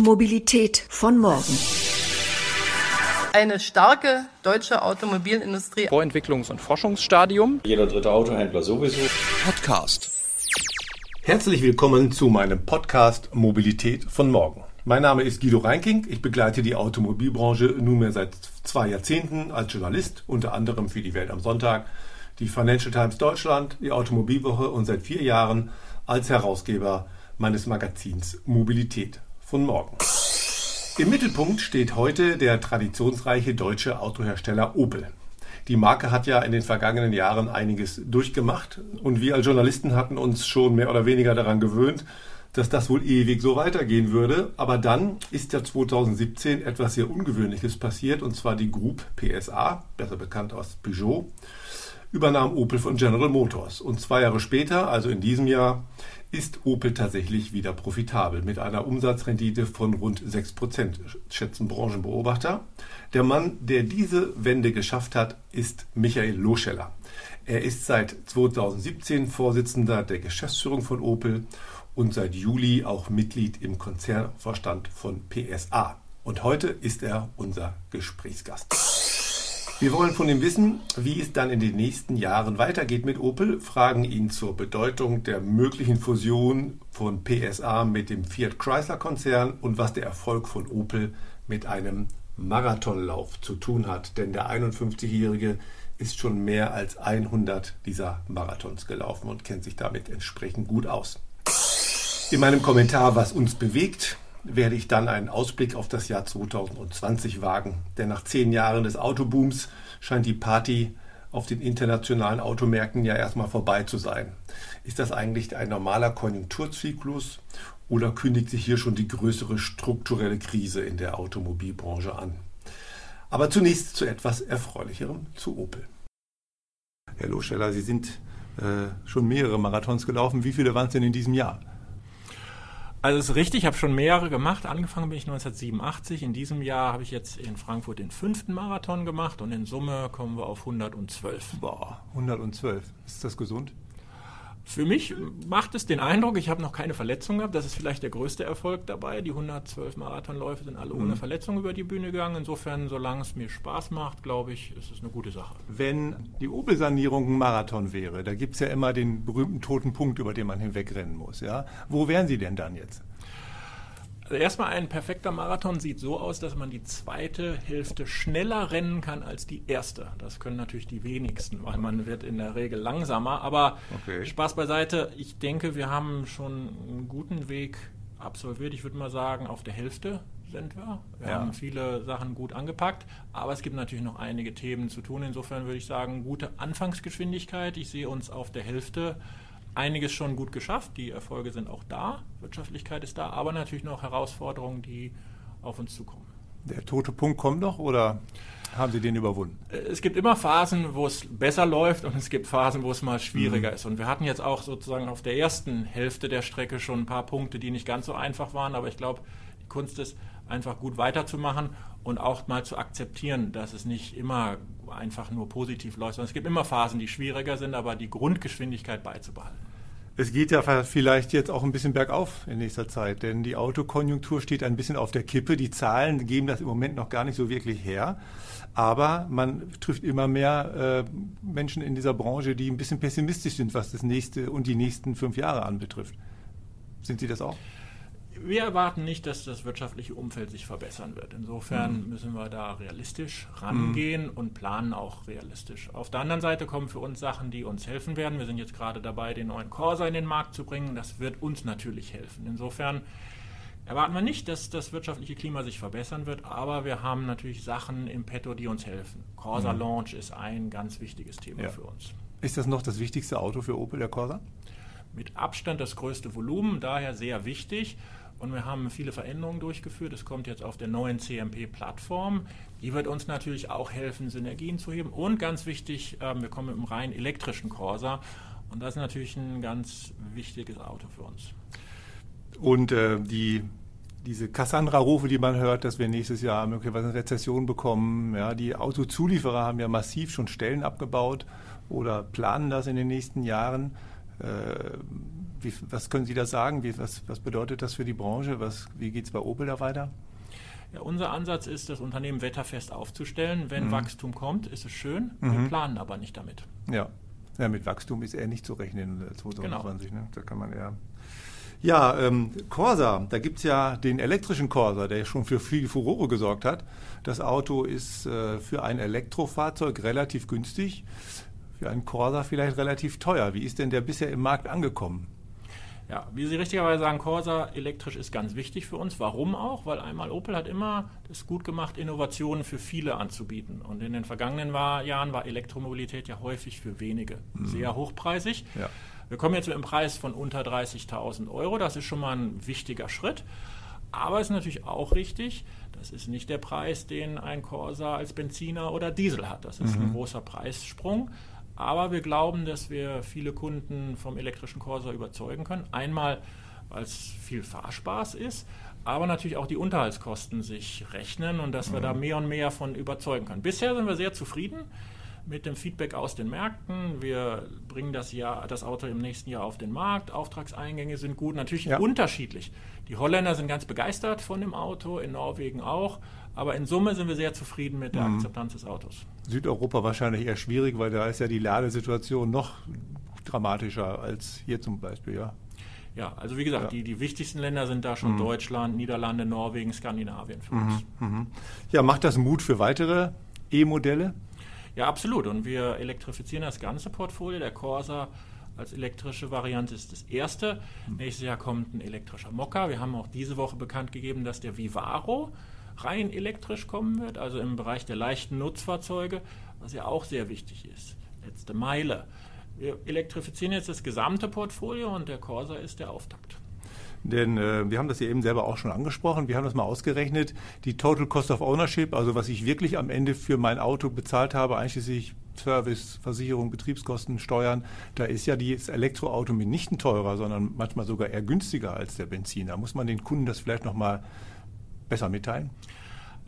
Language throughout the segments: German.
Mobilität von morgen. Eine starke deutsche Automobilindustrie. Vorentwicklungs- und Forschungsstadium. Jeder dritte Autohändler sowieso. Podcast. Herzlich willkommen zu meinem Podcast Mobilität von morgen. Mein Name ist Guido Reinking. Ich begleite die Automobilbranche nunmehr seit zwei Jahrzehnten als Journalist, unter anderem für die Welt am Sonntag, die Financial Times Deutschland, die Automobilwoche und seit vier Jahren als Herausgeber meines Magazins Mobilität von morgen. Im Mittelpunkt steht heute der traditionsreiche deutsche Autohersteller Opel. Die Marke hat ja in den vergangenen Jahren einiges durchgemacht und wir als Journalisten hatten uns schon mehr oder weniger daran gewöhnt, dass das wohl ewig so weitergehen würde. Aber dann ist ja 2017 etwas sehr Ungewöhnliches passiert und zwar die Group PSA, besser bekannt als Peugeot, übernahm Opel von General Motors. Und zwei Jahre später, also in diesem Jahr, ist Opel tatsächlich wieder profitabel mit einer Umsatzrendite von rund 6%, schätzen Branchenbeobachter. Der Mann, der diese Wende geschafft hat, ist Michael Loscheller. Er ist seit 2017 Vorsitzender der Geschäftsführung von Opel und seit Juli auch Mitglied im Konzernvorstand von PSA. Und heute ist er unser Gesprächsgast. Wir wollen von ihm wissen, wie es dann in den nächsten Jahren weitergeht mit Opel, fragen ihn zur Bedeutung der möglichen Fusion von PSA mit dem Fiat Chrysler Konzern und was der Erfolg von Opel mit einem Marathonlauf zu tun hat. Denn der 51-Jährige ist schon mehr als 100 dieser Marathons gelaufen und kennt sich damit entsprechend gut aus. In meinem Kommentar, was uns bewegt, werde ich dann einen Ausblick auf das Jahr 2020 wagen. Denn nach zehn Jahren des Autobooms scheint die Party auf den internationalen Automärkten ja erstmal vorbei zu sein. Ist das eigentlich ein normaler Konjunkturzyklus oder kündigt sich hier schon die größere strukturelle Krise in der Automobilbranche an? Aber zunächst zu etwas Erfreulicherem, zu Opel. Herr Loscheller, Sie sind äh, schon mehrere Marathons gelaufen. Wie viele waren es denn in diesem Jahr? Also es ist richtig, ich habe schon mehrere gemacht. Angefangen bin ich 1987. In diesem Jahr habe ich jetzt in Frankfurt den fünften Marathon gemacht und in Summe kommen wir auf 112. Boah, 112. Ist das gesund? Für mich macht es den Eindruck, ich habe noch keine Verletzung gehabt. Das ist vielleicht der größte Erfolg dabei. Die 112 Marathonläufe sind alle mhm. ohne Verletzung über die Bühne gegangen. Insofern, solange es mir Spaß macht, glaube ich, ist es eine gute Sache. Wenn die Opel-Sanierung ein Marathon wäre, da gibt es ja immer den berühmten toten Punkt, über den man hinwegrennen muss. Ja? Wo wären Sie denn dann jetzt? Also erstmal ein perfekter Marathon sieht so aus, dass man die zweite Hälfte schneller rennen kann als die erste. Das können natürlich die wenigsten, weil man wird in der Regel langsamer. Aber okay. Spaß beiseite, ich denke, wir haben schon einen guten Weg absolviert. Ich würde mal sagen, auf der Hälfte sind wir. Wir ja. haben viele Sachen gut angepackt, aber es gibt natürlich noch einige Themen zu tun. Insofern würde ich sagen, gute Anfangsgeschwindigkeit. Ich sehe uns auf der Hälfte einiges schon gut geschafft. Die Erfolge sind auch da, Wirtschaftlichkeit ist da, aber natürlich noch Herausforderungen, die auf uns zukommen. Der tote Punkt kommt noch oder haben Sie den überwunden? Äh, es gibt immer Phasen, wo es besser läuft und es gibt Phasen, wo es mal schwieriger mhm. ist. Und wir hatten jetzt auch sozusagen auf der ersten Hälfte der Strecke schon ein paar Punkte, die nicht ganz so einfach waren, aber ich glaube, die Kunst ist einfach gut weiterzumachen und auch mal zu akzeptieren, dass es nicht immer einfach nur positiv läuft, sondern es gibt immer Phasen, die schwieriger sind, aber die Grundgeschwindigkeit beizubehalten. Es geht ja vielleicht jetzt auch ein bisschen bergauf in nächster Zeit, denn die Autokonjunktur steht ein bisschen auf der Kippe. Die Zahlen geben das im Moment noch gar nicht so wirklich her. Aber man trifft immer mehr äh, Menschen in dieser Branche, die ein bisschen pessimistisch sind, was das nächste und die nächsten fünf Jahre anbetrifft. Sind Sie das auch? Wir erwarten nicht, dass das wirtschaftliche Umfeld sich verbessern wird. Insofern mhm. müssen wir da realistisch rangehen mhm. und planen auch realistisch. Auf der anderen Seite kommen für uns Sachen, die uns helfen werden. Wir sind jetzt gerade dabei, den neuen Corsa in den Markt zu bringen. Das wird uns natürlich helfen. Insofern erwarten wir nicht, dass das wirtschaftliche Klima sich verbessern wird, aber wir haben natürlich Sachen im Petto, die uns helfen. Corsa mhm. Launch ist ein ganz wichtiges Thema ja. für uns. Ist das noch das wichtigste Auto für Opel, der Corsa? Mit Abstand das größte Volumen, daher sehr wichtig. Und wir haben viele Veränderungen durchgeführt. Es kommt jetzt auf der neuen CMP-Plattform. Die wird uns natürlich auch helfen, Synergien zu heben. Und ganz wichtig, ähm, wir kommen mit einem rein elektrischen Corsa. Und das ist natürlich ein ganz wichtiges Auto für uns. Und äh, die, diese Cassandra-Rufe, die man hört, dass wir nächstes Jahr möglicherweise eine Rezession bekommen. Ja, die Autozulieferer haben ja massiv schon Stellen abgebaut oder planen das in den nächsten Jahren. Äh, wie, was können Sie da sagen? Wie, was, was bedeutet das für die Branche? Was, wie geht es bei Opel da weiter? Ja, unser Ansatz ist, das Unternehmen wetterfest aufzustellen. Wenn mhm. Wachstum kommt, ist es schön. Wir mhm. planen aber nicht damit. Ja. ja, mit Wachstum ist eher nicht zu rechnen 2020. Genau. Ne? Da kann man eher. Ja, ähm, Corsa, da gibt es ja den elektrischen Corsa, der schon für viel Furore gesorgt hat. Das Auto ist äh, für ein Elektrofahrzeug relativ günstig, für einen Corsa vielleicht relativ teuer. Wie ist denn der bisher im Markt angekommen? Ja, wie Sie richtigerweise sagen, Corsa elektrisch ist ganz wichtig für uns. Warum auch? Weil einmal Opel hat immer es gut gemacht, Innovationen für viele anzubieten. Und in den vergangenen Jahren war Elektromobilität ja häufig für wenige mhm. sehr hochpreisig. Ja. Wir kommen jetzt mit einem Preis von unter 30.000 Euro. Das ist schon mal ein wichtiger Schritt. Aber es ist natürlich auch richtig, das ist nicht der Preis, den ein Corsa als Benziner oder Diesel hat. Das ist mhm. ein großer Preissprung. Aber wir glauben, dass wir viele Kunden vom elektrischen Corsa überzeugen können. Einmal, weil es viel Fahrspaß ist, aber natürlich auch die Unterhaltskosten sich rechnen und dass wir da mhm. mehr und mehr von überzeugen können. Bisher sind wir sehr zufrieden mit dem Feedback aus den Märkten. Wir bringen das, Jahr, das Auto im nächsten Jahr auf den Markt. Auftragseingänge sind gut, natürlich ja. unterschiedlich. Die Holländer sind ganz begeistert von dem Auto, in Norwegen auch. Aber in Summe sind wir sehr zufrieden mit der mhm. Akzeptanz des Autos. Südeuropa wahrscheinlich eher schwierig, weil da ist ja die Ladesituation noch dramatischer als hier zum Beispiel, ja. Ja, also wie gesagt, ja. die, die wichtigsten Länder sind da schon mhm. Deutschland, Niederlande, Norwegen, Skandinavien für uns. Mhm. mhm. Ja, macht das Mut für weitere E-Modelle? Ja, absolut. Und wir elektrifizieren das ganze Portfolio. Der Corsa als elektrische Variante ist das erste. Mhm. Nächstes Jahr kommt ein elektrischer Mokka. Wir haben auch diese Woche bekannt gegeben, dass der Vivaro rein elektrisch kommen wird, also im Bereich der leichten Nutzfahrzeuge, was ja auch sehr wichtig ist. Letzte Meile. Wir elektrifizieren jetzt das gesamte Portfolio und der Corsa ist der Auftakt. Denn äh, wir haben das ja eben selber auch schon angesprochen. Wir haben das mal ausgerechnet. Die Total Cost of Ownership, also was ich wirklich am Ende für mein Auto bezahlt habe, einschließlich Service, Versicherung, Betriebskosten, Steuern, da ist ja das Elektroauto mitnichten teurer, sondern manchmal sogar eher günstiger als der Benziner. Muss man den Kunden das vielleicht nochmal besser mitteilen?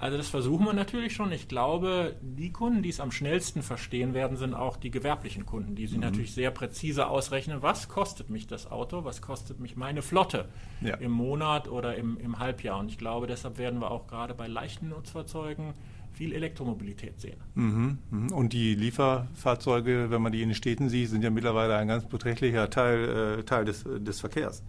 Also das versuchen wir natürlich schon. Ich glaube, die Kunden, die es am schnellsten verstehen werden, sind auch die gewerblichen Kunden, die sie mhm. natürlich sehr präzise ausrechnen, was kostet mich das Auto, was kostet mich meine Flotte ja. im Monat oder im, im Halbjahr. Und ich glaube, deshalb werden wir auch gerade bei leichten Nutzfahrzeugen viel Elektromobilität sehen. Mhm, mhm. Und die Lieferfahrzeuge, wenn man die in den Städten sieht, sind ja mittlerweile ein ganz beträchtlicher Teil, äh, Teil des, des Verkehrs.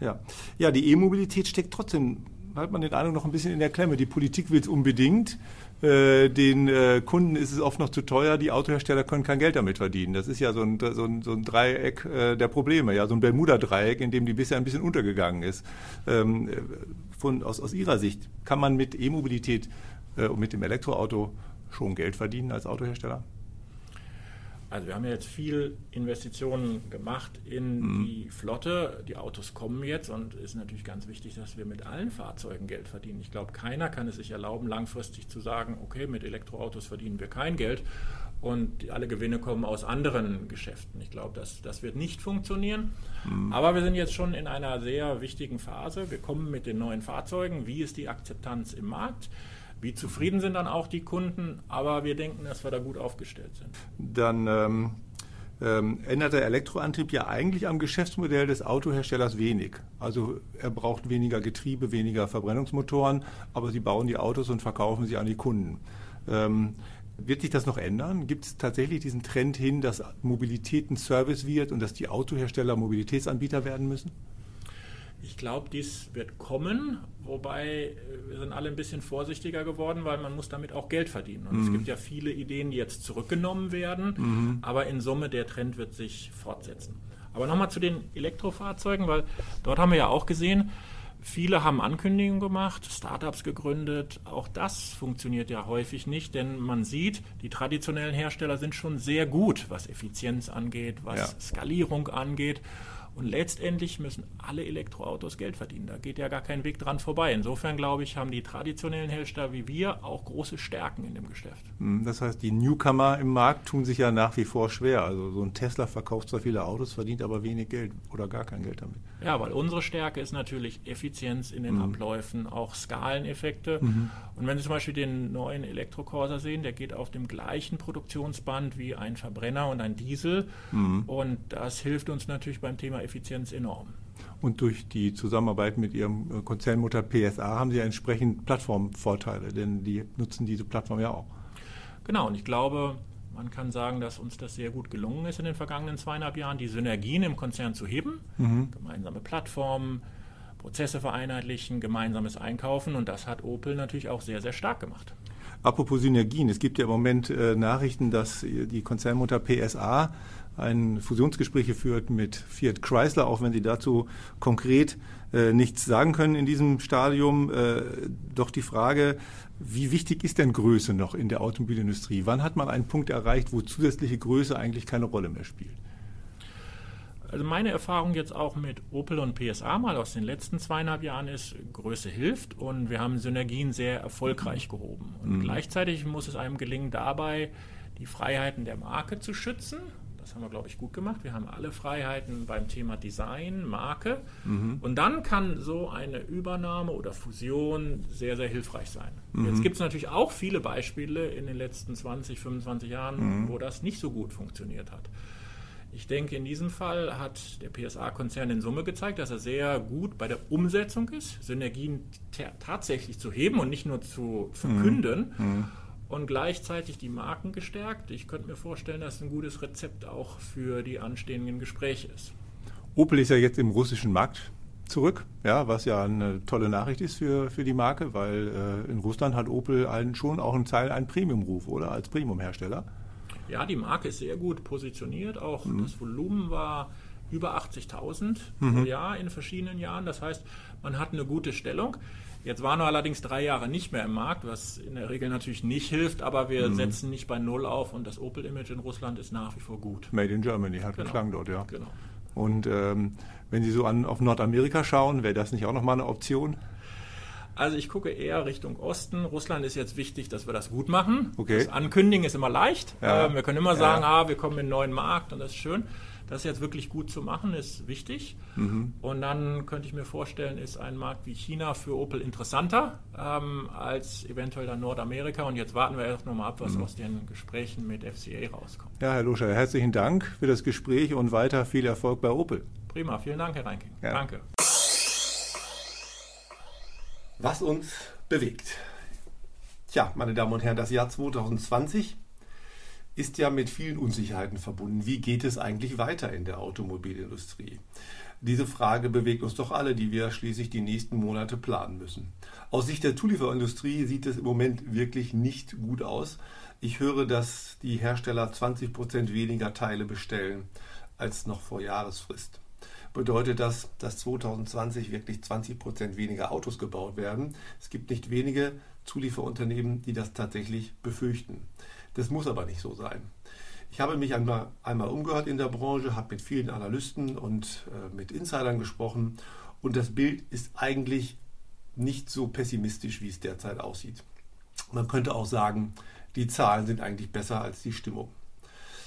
Ja. ja, die E-Mobilität steckt trotzdem hat man den Eindruck noch ein bisschen in der Klemme. Die Politik will es unbedingt. Äh, den äh, Kunden ist es oft noch zu teuer. Die Autohersteller können kein Geld damit verdienen. Das ist ja so ein, so ein, so ein Dreieck äh, der Probleme, ja, so ein Bermuda-Dreieck, in dem die bisher ein bisschen untergegangen ist. Ähm, von, aus, aus Ihrer Sicht, kann man mit E-Mobilität und mit dem Elektroauto schon Geld verdienen als Autohersteller? Also wir haben ja jetzt viel Investitionen gemacht in mhm. die Flotte. Die Autos kommen jetzt und es ist natürlich ganz wichtig, dass wir mit allen Fahrzeugen Geld verdienen. Ich glaube, keiner kann es sich erlauben, langfristig zu sagen, okay, mit Elektroautos verdienen wir kein Geld und alle Gewinne kommen aus anderen Geschäften. Ich glaube, das, das wird nicht funktionieren. Mhm. Aber wir sind jetzt schon in einer sehr wichtigen Phase. Wir kommen mit den neuen Fahrzeugen. Wie ist die Akzeptanz im Markt? Wie zufrieden sind dann auch die Kunden? Aber wir denken, dass wir da gut aufgestellt sind. Dann ähm, ähm, ändert der Elektroantrieb ja eigentlich am Geschäftsmodell des Autoherstellers wenig. Also er braucht weniger Getriebe, weniger Verbrennungsmotoren, aber sie bauen die Autos und verkaufen sie an die Kunden. Ähm, wird sich das noch ändern? Gibt es tatsächlich diesen Trend hin, dass Mobilität ein Service wird und dass die Autohersteller Mobilitätsanbieter werden müssen? Ich glaube, dies wird kommen, wobei äh, wir sind alle ein bisschen vorsichtiger geworden, weil man muss damit auch Geld verdienen. Und mhm. es gibt ja viele Ideen, die jetzt zurückgenommen werden, mhm. aber in Summe der Trend wird sich fortsetzen. Aber nochmal zu den Elektrofahrzeugen, weil dort haben wir ja auch gesehen, viele haben Ankündigungen gemacht, Startups gegründet. Auch das funktioniert ja häufig nicht, denn man sieht, die traditionellen Hersteller sind schon sehr gut, was Effizienz angeht, was ja. Skalierung angeht. Und letztendlich müssen alle Elektroautos Geld verdienen. Da geht ja gar kein Weg dran vorbei. Insofern glaube ich, haben die traditionellen Hersteller wie wir auch große Stärken in dem Geschäft. Hm, das heißt, die Newcomer im Markt tun sich ja nach wie vor schwer. Also so ein Tesla verkauft zwar viele Autos, verdient aber wenig Geld oder gar kein Geld damit. Ja, weil unsere Stärke ist natürlich Effizienz in den mhm. Abläufen, auch Skaleneffekte. Mhm. Und wenn Sie zum Beispiel den neuen Elektrocorsa sehen, der geht auf dem gleichen Produktionsband wie ein Verbrenner und ein Diesel. Mhm. Und das hilft uns natürlich beim Thema Effizienz enorm. Und durch die Zusammenarbeit mit Ihrem äh, Konzernmutter PSA haben Sie ja entsprechend Plattformvorteile, denn die nutzen diese Plattform ja auch. Genau, und ich glaube, man kann sagen, dass uns das sehr gut gelungen ist in den vergangenen zweieinhalb Jahren, die Synergien im Konzern zu heben. Mhm. Gemeinsame Plattformen, Prozesse vereinheitlichen, gemeinsames Einkaufen und das hat Opel natürlich auch sehr, sehr stark gemacht. Apropos Synergien, es gibt ja im Moment äh, Nachrichten, dass die Konzernmutter PSA ein Fusionsgespräche führt mit Fiat Chrysler, auch wenn Sie dazu konkret äh, nichts sagen können in diesem Stadium. Äh, doch die Frage, wie wichtig ist denn Größe noch in der Automobilindustrie? Wann hat man einen Punkt erreicht, wo zusätzliche Größe eigentlich keine Rolle mehr spielt? Also meine Erfahrung jetzt auch mit Opel und PSA mal aus den letzten zweieinhalb Jahren ist, Größe hilft und wir haben Synergien sehr erfolgreich gehoben. Und mhm. gleichzeitig muss es einem gelingen, dabei die Freiheiten der Marke zu schützen. Das haben wir, glaube ich, gut gemacht. Wir haben alle Freiheiten beim Thema Design, Marke. Mhm. Und dann kann so eine Übernahme oder Fusion sehr, sehr hilfreich sein. Mhm. Jetzt gibt es natürlich auch viele Beispiele in den letzten 20, 25 Jahren, mhm. wo das nicht so gut funktioniert hat. Ich denke, in diesem Fall hat der PSA-Konzern in Summe gezeigt, dass er sehr gut bei der Umsetzung ist, Synergien tatsächlich zu heben und nicht nur zu verkünden. Mhm. mhm. Und gleichzeitig die Marken gestärkt. Ich könnte mir vorstellen, dass es ein gutes Rezept auch für die anstehenden Gespräche ist. Opel ist ja jetzt im russischen Markt zurück, ja, was ja eine tolle Nachricht ist für, für die Marke, weil äh, in Russland hat Opel einen, schon auch einen Teil einen Premium-Ruf, oder? Als Premium-Hersteller. Ja, die Marke ist sehr gut positioniert. Auch mhm. das Volumen war über 80.000 mhm. pro Jahr in verschiedenen Jahren. Das heißt, man hat eine gute Stellung. Jetzt waren wir allerdings drei Jahre nicht mehr im Markt, was in der Regel natürlich nicht hilft, aber wir mhm. setzen nicht bei Null auf und das Opel-Image in Russland ist nach wie vor gut. Made in Germany hat genau. geklang dort, ja. Genau. Und ähm, wenn Sie so an, auf Nordamerika schauen, wäre das nicht auch nochmal eine Option? Also ich gucke eher Richtung Osten. Russland ist jetzt wichtig, dass wir das gut machen. Okay. Das Ankündigen ist immer leicht. Ja. Ähm, wir können immer sagen, ja. ah, wir kommen in einen neuen Markt und das ist schön. Das jetzt wirklich gut zu machen, ist wichtig. Mhm. Und dann könnte ich mir vorstellen, ist ein Markt wie China für Opel interessanter ähm, als eventuell dann Nordamerika. Und jetzt warten wir erst nochmal ab, was mhm. aus den Gesprächen mit FCA rauskommt. Ja, Herr Luscher, herzlichen Dank für das Gespräch und weiter viel Erfolg bei Opel. Prima, vielen Dank, Herr Reinking. Ja. Danke was uns bewegt. Tja, meine Damen und Herren, das Jahr 2020 ist ja mit vielen Unsicherheiten verbunden. Wie geht es eigentlich weiter in der Automobilindustrie? Diese Frage bewegt uns doch alle, die wir schließlich die nächsten Monate planen müssen. Aus Sicht der Zulieferindustrie sieht es im Moment wirklich nicht gut aus. Ich höre, dass die Hersteller 20 Prozent weniger Teile bestellen als noch vor Jahresfrist bedeutet das, dass 2020 wirklich 20 Prozent weniger Autos gebaut werden. Es gibt nicht wenige Zulieferunternehmen, die das tatsächlich befürchten. Das muss aber nicht so sein. Ich habe mich einmal, einmal umgehört in der Branche, habe mit vielen Analysten und äh, mit Insidern gesprochen und das Bild ist eigentlich nicht so pessimistisch, wie es derzeit aussieht. Man könnte auch sagen, die Zahlen sind eigentlich besser als die Stimmung.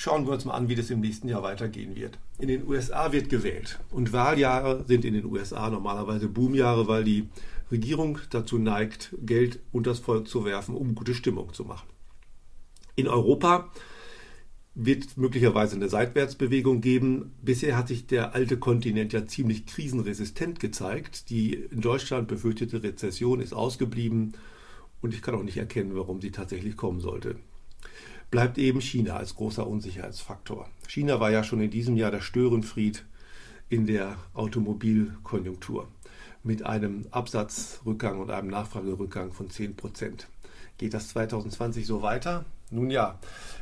Schauen wir uns mal an, wie das im nächsten Jahr weitergehen wird. In den USA wird gewählt und Wahljahre sind in den USA normalerweise Boomjahre, weil die Regierung dazu neigt, Geld unter das Volk zu werfen, um gute Stimmung zu machen. In Europa wird möglicherweise eine Seitwärtsbewegung geben. Bisher hat sich der alte Kontinent ja ziemlich krisenresistent gezeigt. Die in Deutschland befürchtete Rezession ist ausgeblieben und ich kann auch nicht erkennen, warum sie tatsächlich kommen sollte bleibt eben China als großer Unsicherheitsfaktor. China war ja schon in diesem Jahr der Störenfried in der Automobilkonjunktur mit einem Absatzrückgang und einem Nachfragerückgang von 10 Prozent. Geht das 2020 so weiter? Nun ja,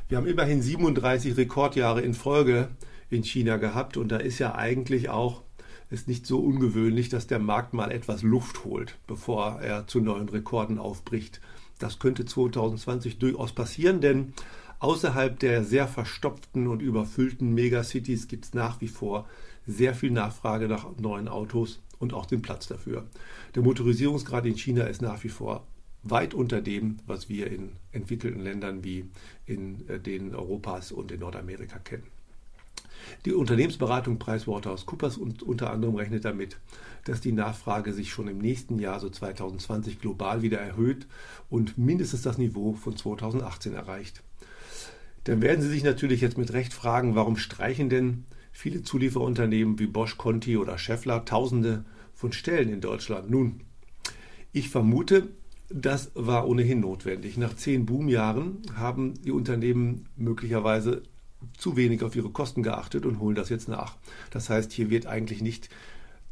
wir haben immerhin 37 Rekordjahre in Folge in China gehabt und da ist ja eigentlich auch es nicht so ungewöhnlich, dass der Markt mal etwas Luft holt, bevor er zu neuen Rekorden aufbricht. Das könnte 2020 durchaus passieren, denn außerhalb der sehr verstopften und überfüllten Megacities gibt es nach wie vor sehr viel Nachfrage nach neuen Autos und auch den Platz dafür. Der Motorisierungsgrad in China ist nach wie vor weit unter dem, was wir in entwickelten Ländern wie in äh, den Europas und in Nordamerika kennen. Die Unternehmensberatung PricewaterhouseCoopers unter anderem rechnet damit, dass die Nachfrage sich schon im nächsten Jahr, so 2020, global wieder erhöht und mindestens das Niveau von 2018 erreicht. Dann werden Sie sich natürlich jetzt mit Recht fragen, warum streichen denn viele Zulieferunternehmen wie Bosch, Conti oder Schaeffler tausende von Stellen in Deutschland. Nun, ich vermute, das war ohnehin notwendig. Nach zehn Boomjahren haben die Unternehmen möglicherweise zu wenig auf ihre Kosten geachtet und holen das jetzt nach. Das heißt, hier wird eigentlich nicht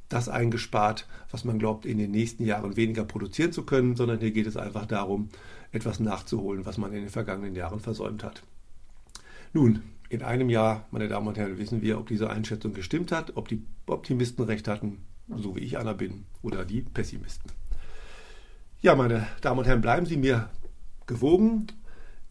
das eingespart, was man glaubt, in den nächsten Jahren weniger produzieren zu können, sondern hier geht es einfach darum, etwas nachzuholen, was man in den vergangenen Jahren versäumt hat. Nun, in einem Jahr, meine Damen und Herren, wissen wir, ob diese Einschätzung gestimmt hat, ob die Optimisten recht hatten, so wie ich einer bin, oder die Pessimisten. Ja, meine Damen und Herren, bleiben Sie mir gewogen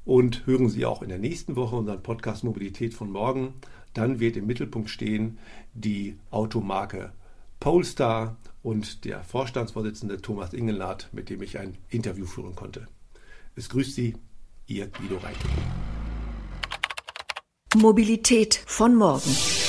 und hören Sie auch in der nächsten Woche unseren Podcast Mobilität von morgen. Dann wird im Mittelpunkt stehen die Automarke Polestar und der Vorstandsvorsitzende Thomas Ingelnath, mit dem ich ein Interview führen konnte. Es grüßt Sie, Ihr Guido Reiter. Mobilität von morgen.